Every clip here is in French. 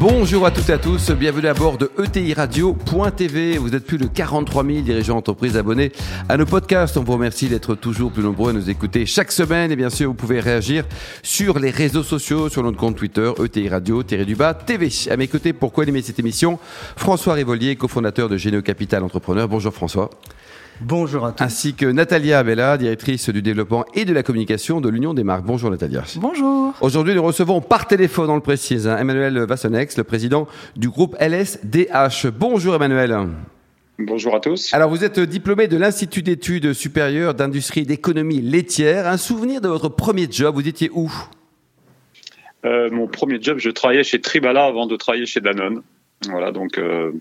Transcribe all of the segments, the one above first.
Bonjour à toutes et à tous, bienvenue à bord de ETI Radio.tv. Vous êtes plus de 43 000 dirigeants d'entreprise abonnés à nos podcasts. On vous remercie d'être toujours plus nombreux à nous écouter chaque semaine. Et bien sûr, vous pouvez réagir sur les réseaux sociaux, sur notre compte Twitter, ETI Radio-du-bas TV. À mes côtés, pourquoi animer cette émission? François Rivolier, cofondateur de Généo Capital Entrepreneur. Bonjour François. Bonjour à tous. Ainsi que Natalia Bella, directrice du développement et de la communication de l'Union des marques. Bonjour Natalia. Bonjour. Aujourd'hui, nous recevons par téléphone, on le précise, hein, Emmanuel Vassonex, le président du groupe LSDH. Bonjour Emmanuel. Bonjour à tous. Alors, vous êtes diplômé de l'Institut d'études supérieures d'industrie d'économie laitière. Un souvenir de votre premier job, vous étiez où? Euh, Mon premier job, je travaillais chez Tribala avant de travailler chez Danone. Voilà, donc euh,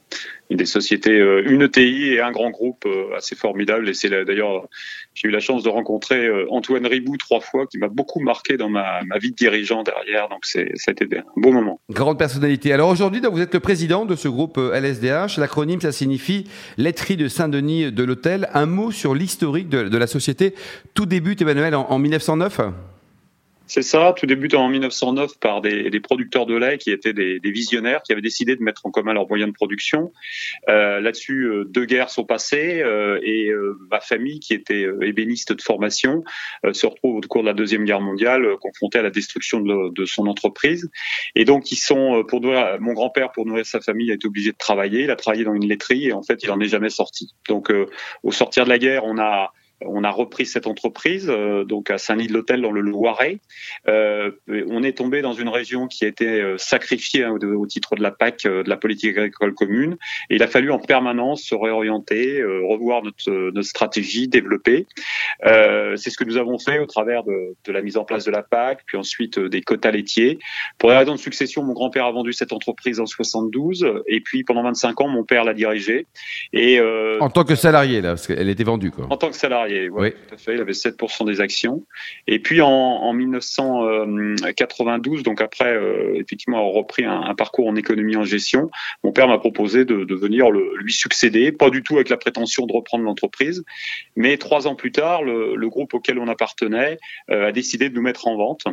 des sociétés, euh, une ETI et un grand groupe euh, assez formidable. Et c'est d'ailleurs, j'ai eu la chance de rencontrer euh, Antoine Ribou trois fois, qui m'a beaucoup marqué dans ma, ma, vie de dirigeant derrière. Donc ça a été un beau moment. Grande personnalité. Alors aujourd'hui, vous êtes le président de ce groupe LSDH. L'acronyme, ça signifie Laiterie de Saint-Denis de l'Hôtel. Un mot sur l'historique de, de, la société. Tout débute, Emmanuel, en, en 1909 c'est ça, tout débute en 1909 par des, des, producteurs de lait qui étaient des, des, visionnaires, qui avaient décidé de mettre en commun leurs moyens de production. Euh, Là-dessus, euh, deux guerres sont passées euh, et euh, ma famille, qui était euh, ébéniste de formation, euh, se retrouve au cours de la deuxième guerre mondiale confrontée à la destruction de, de, son entreprise. Et donc, ils sont pour nourrir mon grand-père pour nourrir sa famille a été obligé de travailler. Il a travaillé dans une laiterie et en fait, il en est jamais sorti. Donc, au sortir de la guerre, on a on a repris cette entreprise, euh, donc à Saint-Denis-de-l'Hôtel dans le Loiret. Euh, on est tombé dans une région qui a été euh, sacrifiée hein, au, titre de la PAC, euh, de la politique agricole commune. Et il a fallu en permanence se réorienter, euh, revoir notre, notre, stratégie, développer. C'est ce que nous avons fait au travers de, de, la mise en place de la PAC, puis ensuite des quotas laitiers. Pour des raisons de succession, mon grand-père a vendu cette entreprise en 72, et puis pendant 25 ans, mon père l'a dirigée. Et en tant que salarié là, parce qu'elle était vendue quoi. En tant que salarié Ouais, oui. Tout à fait. Il avait 7% des actions. Et puis en, en 1992, donc après euh, effectivement avoir repris un, un, parcours en économie en gestion, mon père m'a proposé de, de venir le, lui succéder, pas du tout avec la prétention de reprendre l'entreprise, mais trois ans plus tard, le, le groupe auquel on appartenait euh, a décidé de nous mettre en vente.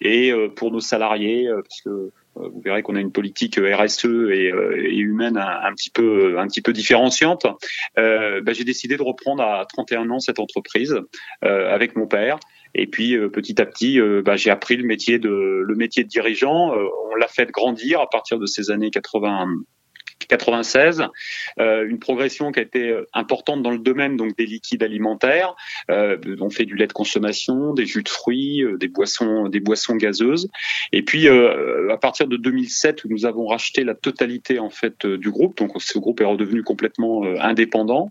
Et euh, pour nos salariés, euh, parce que vous verrez qu'on a une politique RSE et, et humaine un, un, petit peu un petit peu différenciante. Euh, bah, j'ai décidé de reprendre à 31 ans cette entreprise euh, avec mon père. Et puis euh, petit à petit, bah, j'ai appris le métier de le métier de dirigeant. on l'a fait grandir à partir de ces années 80 96, euh, une progression qui a été importante dans le domaine donc des liquides alimentaires. Euh, on fait du lait de consommation, des jus de fruits, euh, des boissons, des boissons gazeuses. Et puis euh, à partir de 2007, où nous avons racheté la totalité en fait du groupe, donc ce groupe est redevenu complètement indépendant.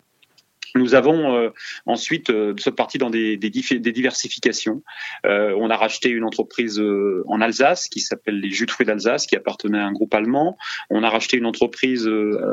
Nous avons euh, ensuite euh, parti dans des, diversifications. Euh, on a racheté une entreprise euh, en Alsace qui s'appelle les Jus de fruits d'Alsace, qui appartenait à un groupe allemand. On a racheté une entreprise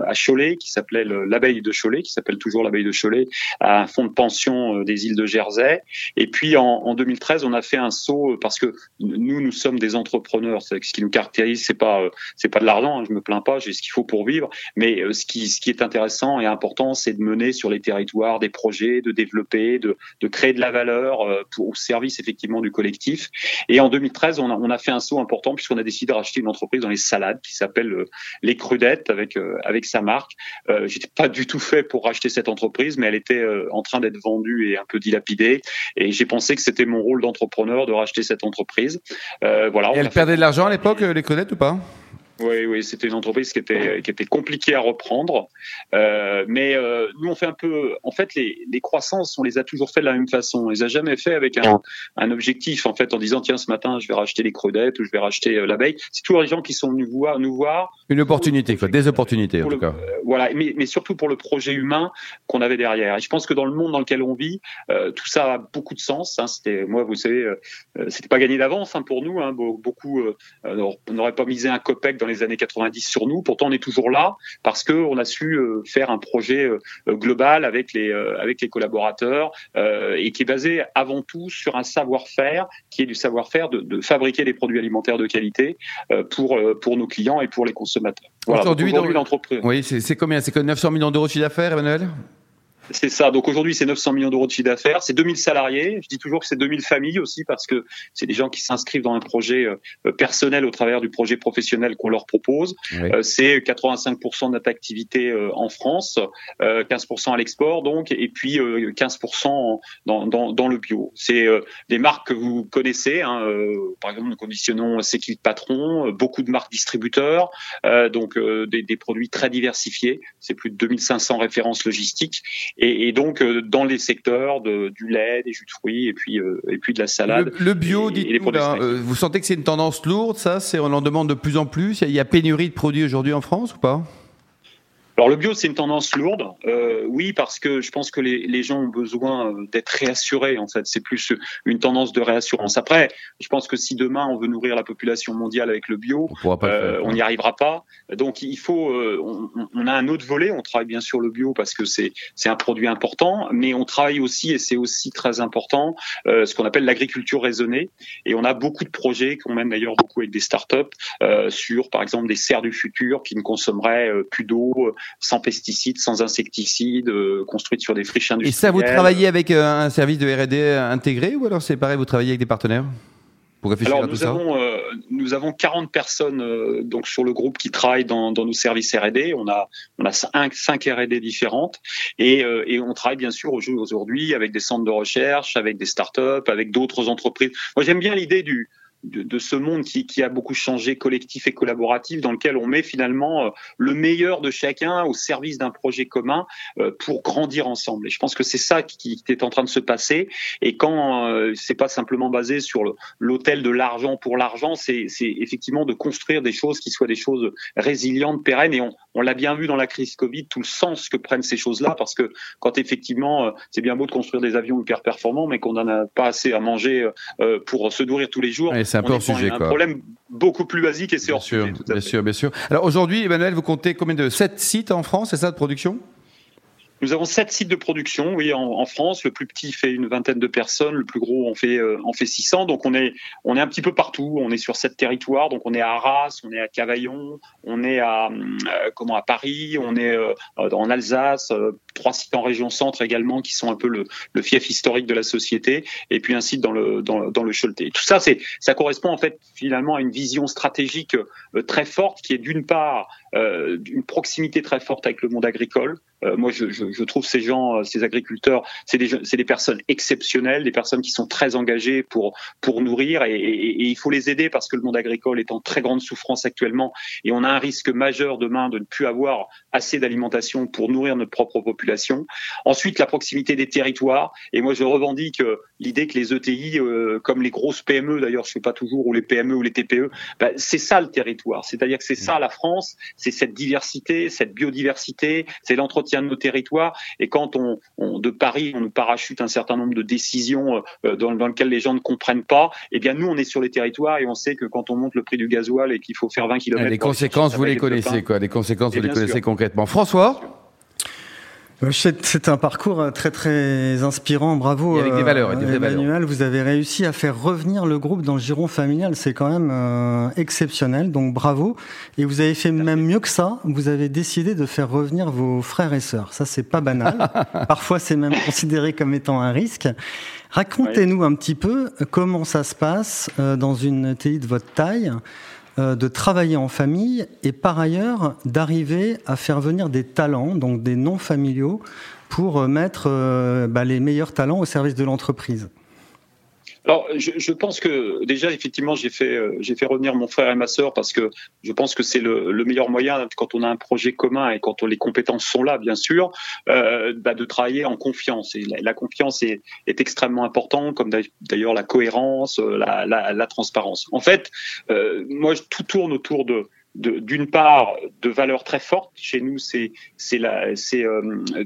à Cholet qui s'appelait l'abeille de Cholet, qui s'appelle toujours l'abeille de Cholet, à un fonds de pension des îles de Jersey. Et puis en, en, 2013, on a fait un saut parce que nous, nous sommes des entrepreneurs. Ce qui nous caractérise, c'est pas c'est pas de l'argent. Hein, je me plains pas, j'ai ce qu'il faut pour vivre. Mais ce qui ce qui est intéressant et important, c'est de mener sur les territoires des projets, de développer, de, de créer de la valeur euh, pour, au service effectivement du collectif. Et en 2013, on a, on a fait un saut important puisqu'on a décidé de racheter une entreprise dans les salades qui s'appelle euh, Les Crudettes avec euh, avec sa marque. Euh, J'étais pas du tout fait pour racheter cette entreprise, mais elle était en train d'être vendue et un peu dilapidée. Et j'ai pensé que c'était mon rôle d'entrepreneur de racheter cette entreprise. Euh, voilà. Et elle perdait de l'argent à l'époque, Les Crudettes ou pas? Oui, oui, c'était une entreprise qui était qui était compliquée à reprendre, euh, mais euh, nous on fait un peu. En fait, les, les croissances, on les a toujours fait de la même façon. On les a jamais fait avec un, un objectif en fait en disant tiens ce matin je vais racheter les crevettes ou je vais racheter euh, l'abeille. C'est toujours les gens qui sont venus voir, nous voir. Une opportunité, quoi, des opportunités en tout cas. Voilà, mais, mais surtout pour le projet humain qu'on avait derrière. Et je pense que dans le monde dans lequel on vit, tout ça a beaucoup de sens. Hein. C'était moi, vous savez, c'était pas gagné d'avance hein, pour nous. Hein. Beaucoup on n'aurait pas misé un copec dans les années 90 sur nous. Pourtant, on est toujours là parce que on a su faire un projet global avec les avec les collaborateurs et qui est basé avant tout sur un savoir-faire qui est du savoir-faire de, de, fabriquer des produits alimentaires de qualité pour pour nos clients et pour les consommateurs. Voilà. Aujourd'hui, l'entreprise. Oui, c'est combien? C'est que 900 millions d'euros de chiffre d'affaires, Emmanuel? C'est ça. Donc aujourd'hui, c'est 900 millions d'euros de chiffre d'affaires. C'est 2000 salariés. Je dis toujours que c'est 2000 familles aussi parce que c'est des gens qui s'inscrivent dans un projet euh, personnel au travers du projet professionnel qu'on leur propose. Euh, c'est 85% de notre activité euh, en France, 15% à l'export donc, et puis 15% dans, dans, dans, le bio. C'est des marques que vous connaissez. Hein, par exemple, nous conditionnons Sécurité Patron, beaucoup de marques distributeurs, donc des, des produits très diversifiés. C'est plus de 2500 références logistiques et, et donc euh, dans les secteurs de, du lait, des jus de fruits et puis euh, et puis de la salade. Le, bio, dites-vous euh, vous sentez que c'est une tendance lourde, ça C'est on en demande de plus en plus. Il y a pénurie de produits aujourd'hui en France ou pas? Alors le bio, c'est une tendance lourde, euh, oui, parce que je pense que les, les gens ont besoin euh, d'être réassurés. En fait, c'est plus une tendance de réassurance. Après, je pense que si demain on veut nourrir la population mondiale avec le bio, on n'y arrivera pas. Donc il faut, on, on, a un autre volet. On travaille bien sûr le bio parce que c'est c'est un produit important, mais on travaille aussi et c'est aussi très important euh, ce qu'on appelle l'agriculture raisonnée. Et on a beaucoup de projets qu'on mène d'ailleurs beaucoup avec des startups sur, par exemple, des serres du futur qui ne consommeraient plus d'eau sans pesticides, sans insecticides, euh, construite sur des friches industrielles. Et ça, vous travaillez avec euh, un service de R&D intégré ou alors c'est pareil, vous travaillez avec des partenaires pour réfléchir alors, à tout nous ça avons, euh, nous avons 40 personnes donc sur le groupe qui travaillent dans, dans nos services R&D. On a on a 5, 5 R&D différentes et, et on travaille bien sûr aujourd'hui avec des centres de recherche, avec des startups, avec d'autres entreprises. Moi j'aime bien l'idée du de, de, ce monde qui, qui, a beaucoup changé, collectif et collaboratif, dans lequel on met finalement euh, le meilleur de chacun au service d'un projet commun euh, pour grandir ensemble. Et je pense que c'est ça qui, est en train de se passer. Et quand euh, c'est pas simplement basé sur l'hôtel de l'argent pour l'argent, c'est effectivement de construire des choses qui soient des choses résilientes, pérennes. Et on, on l'a bien vu dans la crise Covid, tout le sens que prennent ces choses-là, parce que quand effectivement c'est bien beau de construire des avions hyper performants, mais qu'on n'en a pas assez à manger pour se nourrir tous les jours c'est un peu hors sujet. Un problème beaucoup plus basique et c'est hors sujet. Tout à bien sûr, bien sûr. Alors aujourd'hui, Emmanuel, vous comptez combien de 7 sites en France, c'est ça, de production? Nous avons sept sites de production, oui, en, en, France. Le plus petit fait une vingtaine de personnes, le plus gros en fait euh, en fait 600. Donc on est on est un petit peu partout. On est sur sept territoires. Donc on est à Arras, on est à Cavaillon, on est à euh, comment à Paris, on est euh, en Alsace, euh, trois sites en région centre également qui sont un peu le, le, fief historique de la société, et puis un site dans le dans, dans le Choletais. Tout ça, c'est ça correspond en fait finalement à une vision stratégique très forte qui est d'une part une proximité très forte avec le monde agricole. moi, je, trouve ces gens, euh, ces agriculteurs, c'est des, personnes exceptionnelles, des personnes qui sont très engagées pour pour nourrir et, il faut les aider parce que le monde agricole est en très grande souffrance actuellement et on a un risque majeur demain de ne plus avoir assez d'alimentation pour nourrir notre propre population. Ensuite, la proximité des territoires et moi je revendique euh, l'idée que les ETI, euh, comme les grosses PME d'ailleurs, je sais pas toujours ou les PME ou les TPE, bah, c'est ça le territoire, c'est-à-dire que c'est ça la France, c'est cette diversité, cette biodiversité, c'est l'entretien de nos territoires. Et quand on, de Paris, on nous parachute un certain nombre de décisions euh, dans, dans lesquelles les gens ne comprennent pas, eh bien nous, on est sur les territoires et on sait que quand on monte le prix du gasoil et qu'il faut faire 20 km... Les conséquences, vous les connaissez, quoi. Les conséquences, vous les connaissez concrètement. François? C'est un parcours euh, très très inspirant, bravo. Et avec des valeurs, et des Emmanuel, vous avez réussi à faire revenir le groupe dans le giron familial, c'est quand même euh, exceptionnel, donc bravo. Et vous avez fait même mieux que ça, vous avez décidé de faire revenir vos frères et sœurs. Ça, c'est pas banal. Parfois, c'est même considéré comme étant un risque. Racontez-nous un petit peu comment ça se passe dans une TI de votre taille. Euh, de travailler en famille et par ailleurs d'arriver à faire venir des talents, donc des non familiaux, pour euh, mettre euh, bah, les meilleurs talents au service de l'entreprise. Alors, je, je, pense que déjà, effectivement, j'ai fait, euh, fait revenir mon frère et ma sœur parce que je pense que c'est le, le, meilleur moyen quand on a un projet commun et quand les compétences sont là, bien sûr, euh, bah, de travailler en confiance. Et la, confiance est, est, extrêmement importante, comme d'ailleurs la cohérence, euh, la, la, la, transparence. En fait, euh, moi, tout tourne autour de d'une part de valeurs très fortes. Chez nous, euh,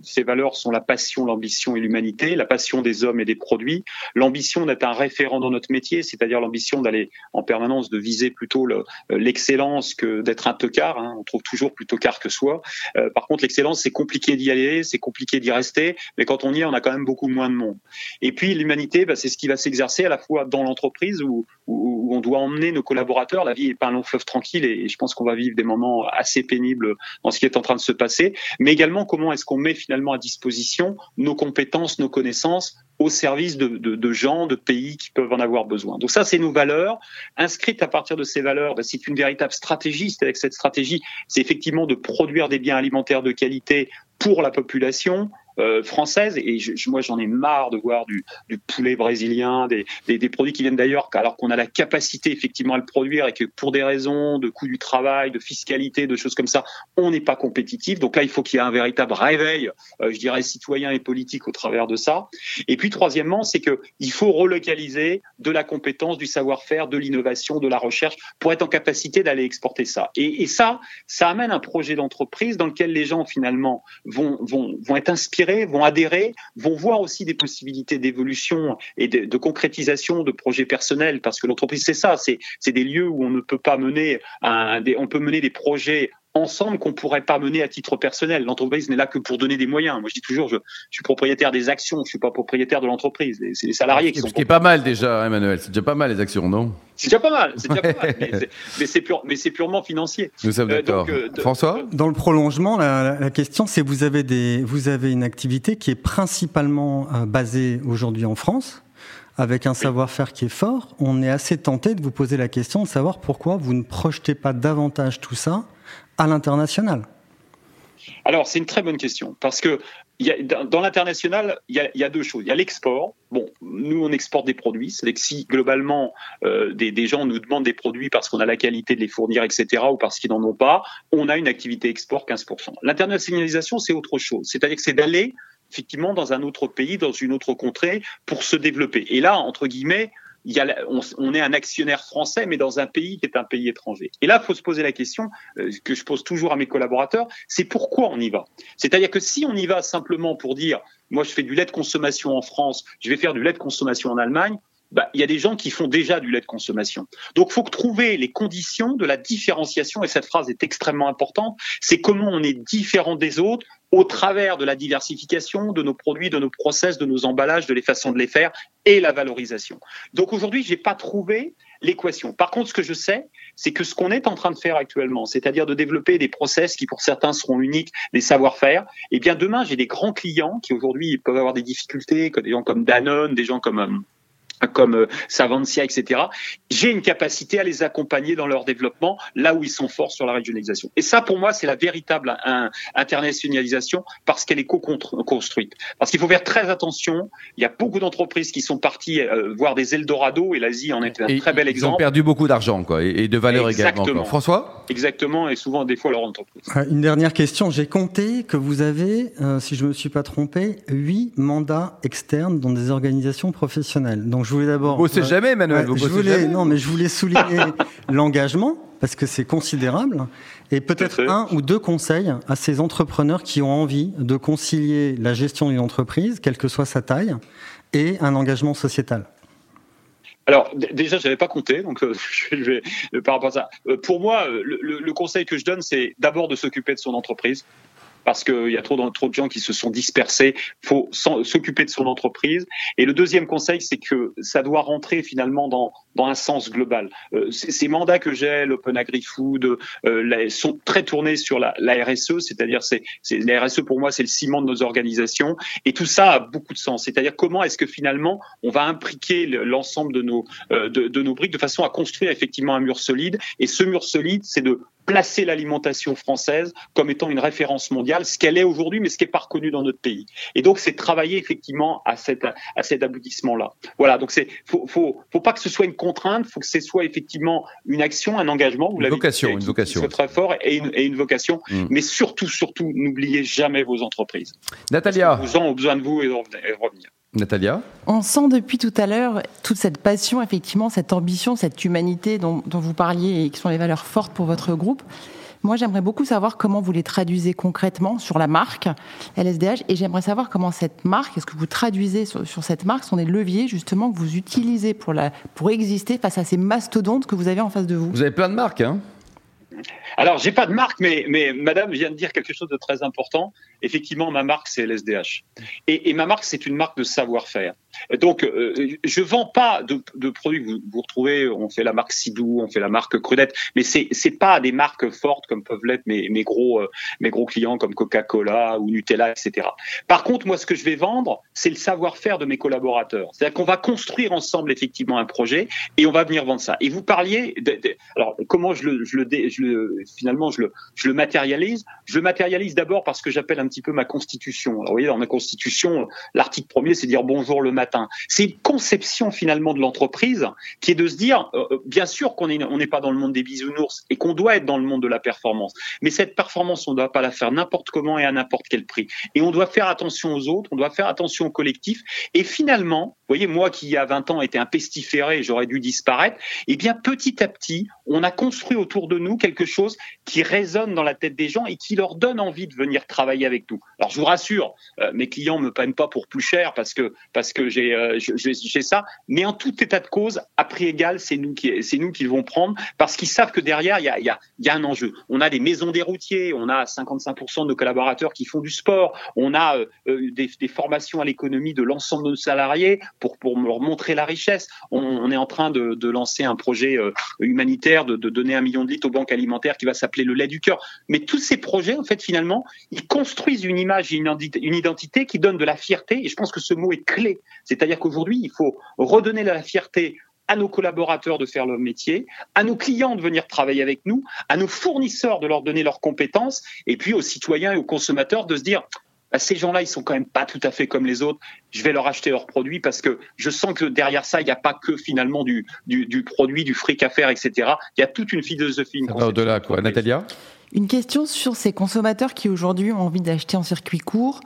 ces valeurs sont la passion, l'ambition et l'humanité, la passion des hommes et des produits, l'ambition d'être un référent dans notre métier, c'est-à-dire l'ambition d'aller en permanence de viser plutôt l'excellence que d'être un tocard. Hein. On trouve toujours plus tocard que soi. Euh, par contre, l'excellence, c'est compliqué d'y aller, c'est compliqué d'y rester, mais quand on y est, on a quand même beaucoup moins de monde. Et puis l'humanité, bah, c'est ce qui va s'exercer à la fois dans l'entreprise où, on doit emmener nos collaborateurs. La vie n'est pas un long fleuve tranquille et je pense qu'on va vivre des moments assez pénibles dans ce qui est en train de se passer, mais également comment est-ce qu'on met finalement à disposition nos compétences, nos connaissances au service de, gens, de pays qui peuvent en avoir besoin. Donc ça, c'est nos valeurs. Inscrites à partir de ces valeurs, ben, c'est une véritable stratégie. C'est avec cette stratégie, c'est effectivement de produire des biens alimentaires de qualité pour la population, euh, française. Et moi, j'en ai marre de voir du, poulet brésilien, des, produits qui viennent d'ailleurs, alors qu'on a la capacité effectivement à le produire et que pour des raisons de coût du travail, de fiscalité, de choses comme ça, on n'est pas compétitif. Donc là, il faut qu'il y ait un véritable réveil, euh, je dirais, citoyen et politique au travers de ça. Et puis, troisièmement, c'est que il faut relocaliser de la compétence, du savoir-faire, de l'innovation, de la recherche pour être en capacité d'aller exporter ça. Et, et ça, ça amène un projet d'entreprise dans lequel les gens finalement vont, vont, vont être inspirés vont adhérer, vont voir aussi des possibilités d'évolution et de, concrétisation de projets personnels, parce que l'entreprise, c'est ça, c'est des lieux où on ne peut pas mener, un, des, on peut mener des projets ensemble qu'on pourrait pas mener à titre personnel. L'entreprise n'est là que pour donner des moyens. Moi, je dis toujours, je, suis propriétaire des actions, je suis pas propriétaire de l'entreprise. C'est les salariés qui sont. Ce qui est pas mal déjà, Emmanuel. C'est déjà pas mal les actions, non? C'est déjà pas mal. C'est déjà pas mal. Mais c'est pure, purement financier. Nous sommes euh, d'accord. Euh, François? Dans le prolongement, la, la question, c'est vous avez des, vous avez une activité qui est principalement euh, basée aujourd'hui en France avec un savoir-faire qui est fort, on est assez tenté de vous poser la question de savoir pourquoi vous ne projetez pas davantage tout ça à l'international alors, c'est une très bonne question, parce que dans l'international, il y, a, deux choses. Il y a l'export. Bon, nous, on exporte des produits. C'est que si, globalement, euh, des, des, gens nous demandent des produits parce qu'on a la qualité de les fournir, etc., ou parce qu'ils n'en ont pas, on a une activité export 15%. L'internationalisation, c'est autre chose. C'est-à-dire que c'est d'aller, effectivement, dans un autre pays, dans une autre contrée, pour se développer. Et là, entre guillemets, on, est un actionnaire français, mais dans un pays qui est un pays étranger. Et là, il faut se poser la question euh, que je pose toujours à mes collaborateurs, c'est pourquoi on y va? C'est-à-dire que si on y va simplement pour dire, moi je fais du lait de consommation en France, je vais faire du lait de consommation en Allemagne, bah, il y a des gens qui font déjà du lait de consommation. Donc, faut trouver les conditions de la différenciation, et cette phrase est extrêmement importante, c'est comment on est différent des autres au travers de la diversification de nos produits, de nos process, de nos emballages, de les façons de les faire et la valorisation. Donc aujourd'hui, j'ai pas trouvé l'équation. Par contre, ce que je sais, c'est que ce qu'on est en train de faire actuellement, c'est-à-dire de développer des process qui pour certains seront uniques, des savoir-faire, eh bien demain, j'ai des grands clients qui aujourd'hui peuvent avoir des difficultés, des gens comme Danone, des gens comme euh, comme euh, Savantia, etc., j'ai une capacité à les accompagner dans leur développement là où ils sont forts sur la régionalisation. Et ça, pour moi, c'est la véritable internationalisation parce qu'elle est co-construite. Parce qu'il faut faire très attention. Il y a beaucoup d'entreprises qui sont parties euh, voir des Eldorado et l'Asie en est un très bel exemple. Ils ont perdu beaucoup d'argent, quoi, et, de valeur également. François? Exactement, et souvent, des fois, leur entreprise. Euh, une dernière question. J'ai compté que vous avez, si je me suis pas trompé, huit mandats externes dans des organisations professionnelles. Donc, je voulais d'abord. Vous bossez jamais, Emmanuel. vous je voulais, non, mais je voulais souligner l'engagement parce que c'est considérable et peut-être un ou deux conseils à ces entrepreneurs qui ont envie de concilier la gestion d'une entreprise, quelle que soit sa taille, et un engagement sociétal. Alors déjà, j'avais pas compté, donc euh, je vais, par rapport à ça. Euh, pour moi, le, le conseil que je donne, c'est d'abord de s'occuper de son entreprise parce qu'il y a trop, trop de gens qui se sont dispersés. Il faut s'occuper de son entreprise. Et le deuxième conseil, c'est que ça doit rentrer finalement dans, dans un sens global. Euh, ces mandats que j'ai, l'Open Agri-Food, euh, sont très tournés sur la, RSE, c'est-à-dire c'est, la RSE pour moi c'est le ciment de nos organisations. Et tout ça a beaucoup de sens. C'est-à-dire comment est-ce que finalement on va impliquer l'ensemble euh, de, de nos briques de façon à construire effectivement un mur solide. Et ce mur solide, c'est de placer l'alimentation française comme étant une référence mondiale, ce qu'elle est aujourd'hui, mais ce qui n'est pas reconnu dans notre pays. Et donc, c'est travailler effectivement à, cette, à cet aboutissement-là. Voilà, donc c'est faut, faut, faut pas que ce soit une contrainte, faut que ce soit effectivement une action, un engagement. Vous une vocation, une vocation. très fort et une, et une vocation. Mm. Mais surtout, surtout, n'oubliez jamais vos entreprises. Natalia. Vous en ont besoin de vous et de revenir. Natalia On sent depuis tout à l'heure toute cette passion, effectivement, cette ambition, cette humanité dont, dont, vous parliez et qui sont les valeurs fortes pour votre groupe. Moi, j'aimerais beaucoup savoir comment vous les traduisez concrètement sur la marque LSDH et j'aimerais savoir comment cette marque, est-ce que vous traduisez sur, sur, cette marque, sont des leviers justement que vous utilisez pour, la, pour exister face à ces mastodontes que vous avez en face de vous? Vous avez plein de marques, hein? Alors, j'ai pas de marque, mais, mais madame vient de dire quelque chose de très important. Effectivement, ma marque, c'est LSDH. Et, et ma marque, c'est une marque de savoir-faire. Donc, euh, je vends pas de, de, produits que vous, vous, retrouvez. On fait la marque Sidou, on fait la marque Crudette, mais c'est c'est pas des marques fortes comme peuvent l'être mes, mes gros euh, mes gros clients comme Coca-Cola ou Nutella, etc. Par contre, moi, ce que je vais vendre, c'est le savoir-faire de mes collaborateurs. C'est-à-dire qu'on va construire ensemble effectivement un projet et on va venir vendre ça. Et vous parliez, de, de, alors comment je le je le, je le finalement je le matérialise. Je le matérialise d'abord parce que j'appelle un petit peu ma constitution. Alors, vous voyez, dans ma constitution, l'article premier, c'est dire bonjour le matin. C'est une conception finalement de l'entreprise qui est de se dire, euh, bien sûr qu'on n'est on n'est pas dans le monde des bisounours et qu'on doit être dans le monde de la performance. Mais cette performance, on ne doit pas la faire n'importe comment et à n'importe quel prix. Et on doit faire attention aux autres, on doit faire attention au collectif. Et finalement, vous voyez, moi qui il y a 20 ans était un pestiféré, j'aurais dû disparaître, eh bien petit à petit, on a construit autour de nous quelque chose qui résonne dans la tête des gens et qui leur donne envie de venir travailler avec nous. Alors je vous rassure, euh, mes clients me prennent pas pour plus cher parce que parce que j'ai euh, j'ai ça, mais en tout état de cause, à prix égal, c'est nous qui c'est nous qui vont prendre parce qu'ils savent que derrière il y a il y a un enjeu. On a des maisons des routiers, on a 55% de nos collaborateurs qui font du sport, on a euh, des, formations à l'économie de l'ensemble de nos salariés pour pour leur montrer la richesse. On, est en train de, lancer un projet humanitaire de donner un million de litres aux banques alimentaires qui va s'appeler le lait du cœur. Mais tous ces projets, en fait, finalement, ils construisent une image, une identité qui donne de la fierté. Et je pense que ce mot est clé. C'est-à-dire qu'aujourd'hui, il faut redonner la fierté à nos collaborateurs de faire leur métier, à nos clients de venir travailler avec nous, à nos fournisseurs de leur donner leurs compétences, et puis aux citoyens et aux consommateurs de se dire bah, ces gens-là, ils sont quand même pas tout à fait comme les autres. Je vais leur acheter leurs produits parce que je sens que derrière ça, il n'y a pas que finalement du, du, du, produit, du fric à faire, etc. Il y a toute une philosophie. Une au-delà, quoi. Natalia? Une question sur ces consommateurs qui aujourd'hui ont envie d'acheter en circuit court,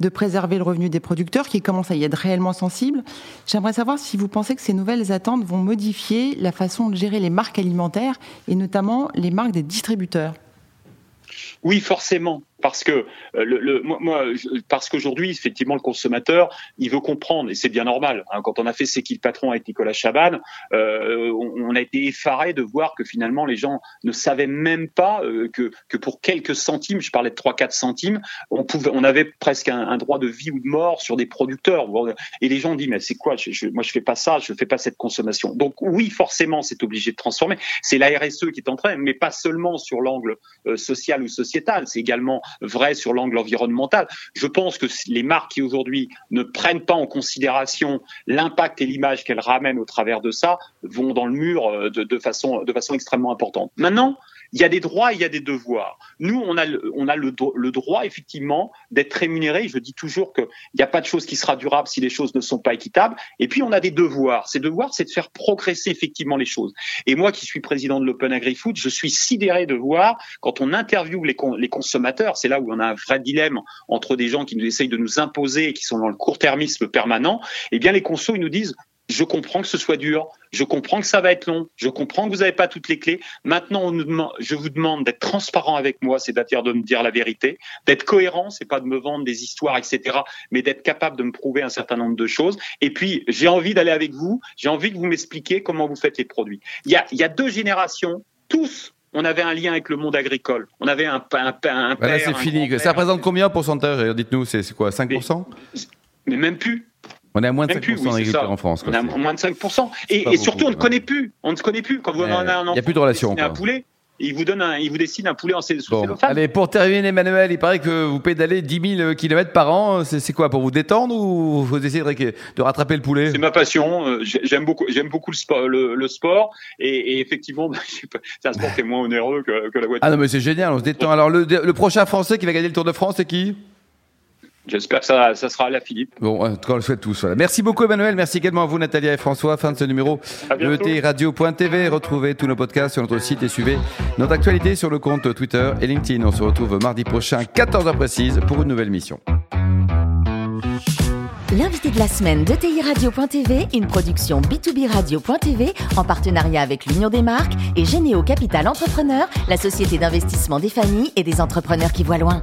de préserver le revenu des producteurs, qui commencent à y être réellement sensibles. J'aimerais savoir si vous pensez que ces nouvelles attentes vont modifier la façon de gérer les marques alimentaires et notamment les marques des distributeurs. Oui, forcément parce que euh, le, le, moi, parce qu'aujourd'hui effectivement le consommateur il veut comprendre et c'est bien normal hein, quand on a fait C'est qui le patron avec Nicolas Chaban euh, on, a été effaré de voir que finalement les gens ne savaient même pas euh, que que pour quelques centimes je parlais de 3 4 centimes on pouvait on avait presque un, droit de vie ou de mort sur des producteurs. Et les gens dit mais c'est quoi je, je, moi je fais pas ça je fais pas cette consommation. Donc oui forcément c'est obligé de transformer. C'est la RSE qui est en train mais pas seulement sur l'angle euh, social ou sociétal c'est également vrai sur l'angle environnemental. Je pense que les marques qui aujourd'hui ne prennent pas en considération l'impact et l'image qu'elles ramènent au travers de ça vont dans le mur euh, de, de, façon, de façon extrêmement importante. Maintenant, il y a des droits et il y a des devoirs. Nous, on a le, droit, effectivement, d'être rémunéré. Je dis toujours qu'il n'y a pas de chose qui sera durable si les choses ne sont pas équitables. Et puis, on a des devoirs. Ces devoirs, c'est de faire progresser effectivement les choses. Et moi, qui suis président de l'Open Agri-Food, je suis sidéré de voir, quand on interviewe les, les consommateurs, c'est là où on a un vrai dilemme entre des gens qui nous essayent de nous imposer et qui sont dans le court-termisme permanent, eh bien, les consos, ils nous disent, je comprends que ce soit dur, je comprends que ça va être long, je comprends que vous n'avez pas toutes les clés. Maintenant, on nous demande, je vous demande d'être transparent avec moi, c'est-à-dire de me dire la vérité, d'être cohérent, c'est pas de me vendre des histoires, etc., mais d'être capable de me prouver un certain nombre de choses. Et puis, j'ai envie d'aller avec vous, j'ai envie que vous m'expliquiez comment vous faites les produits. Il y a, il y a deux générations, tous on avait un lien avec le monde agricole. On avait un, un, un, un c'est fini. Ça représente combien en pourcentage Dites-nous, c'est quoi 5% mais, mais même plus. On est à moins de 5% d'agriculteurs en France. Quoi, on est à moins de 5%. Et, et surtout, on ne connaît plus. On ne connaît plus. Quand vous avez un enfant, il n'y a plus de relation. Un poulet, il vous donne un, il vous dessine un poulet en sous bon. Allez, pour terminer, Emmanuel, il paraît que vous pédalez 10 000 km par an. C'est quoi pour vous détendre ou vous essayez de, de rattraper le poulet? C'est ma passion. Euh, j'aime beaucoup, j'aime beaucoup le sport, le, le sport et, et, effectivement, c'est un sport qui est moins onéreux que, que la voiture. Ah non, mais c'est génial, on se détend. Alors, le, le prochain Français qui va gagner le Tour de France, c'est qui? J'espère que ça, ça sera à la Philippe. Bon, en tout cas, on le souhaite tous. Voilà. Merci beaucoup, Emmanuel. Merci également à vous, Natalia et François. Fin de ce numéro de ET Radio.tv. Retrouvez tous nos podcasts sur notre site et suivez notre actualité sur le compte Twitter et LinkedIn. On se retrouve mardi prochain, 14h précise, pour une nouvelle mission. L'invité de la semaine de TI Radio.tv, une production B2B Radio.tv en partenariat avec l'Union des marques et Généo Capital Entrepreneur, la société d'investissement des familles et des entrepreneurs qui voient loin.